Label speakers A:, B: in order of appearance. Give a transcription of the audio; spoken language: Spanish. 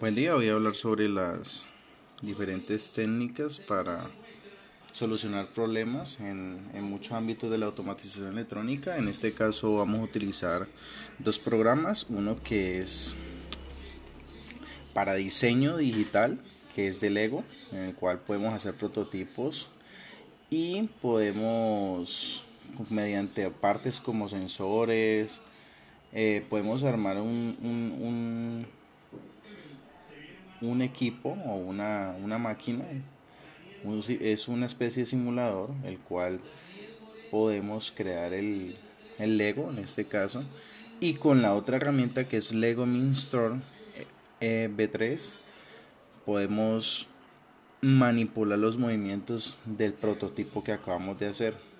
A: Buen día, voy a hablar sobre las diferentes técnicas para solucionar problemas en, muchos ámbitos de la automatización electrónica. En este caso vamos a utilizar dos programas, uno que es para diseño digital, que es de Lego, en el cual podemos hacer prototipos y podemos mediante partes como sensores, eh, podemos armar un un equipo o una, máquina, es una especie de simulador, el cual podemos crear el, Lego en este caso, y con la otra herramienta que es Lego Minstore eh, B3, podemos manipular los movimientos del prototipo que acabamos de hacer.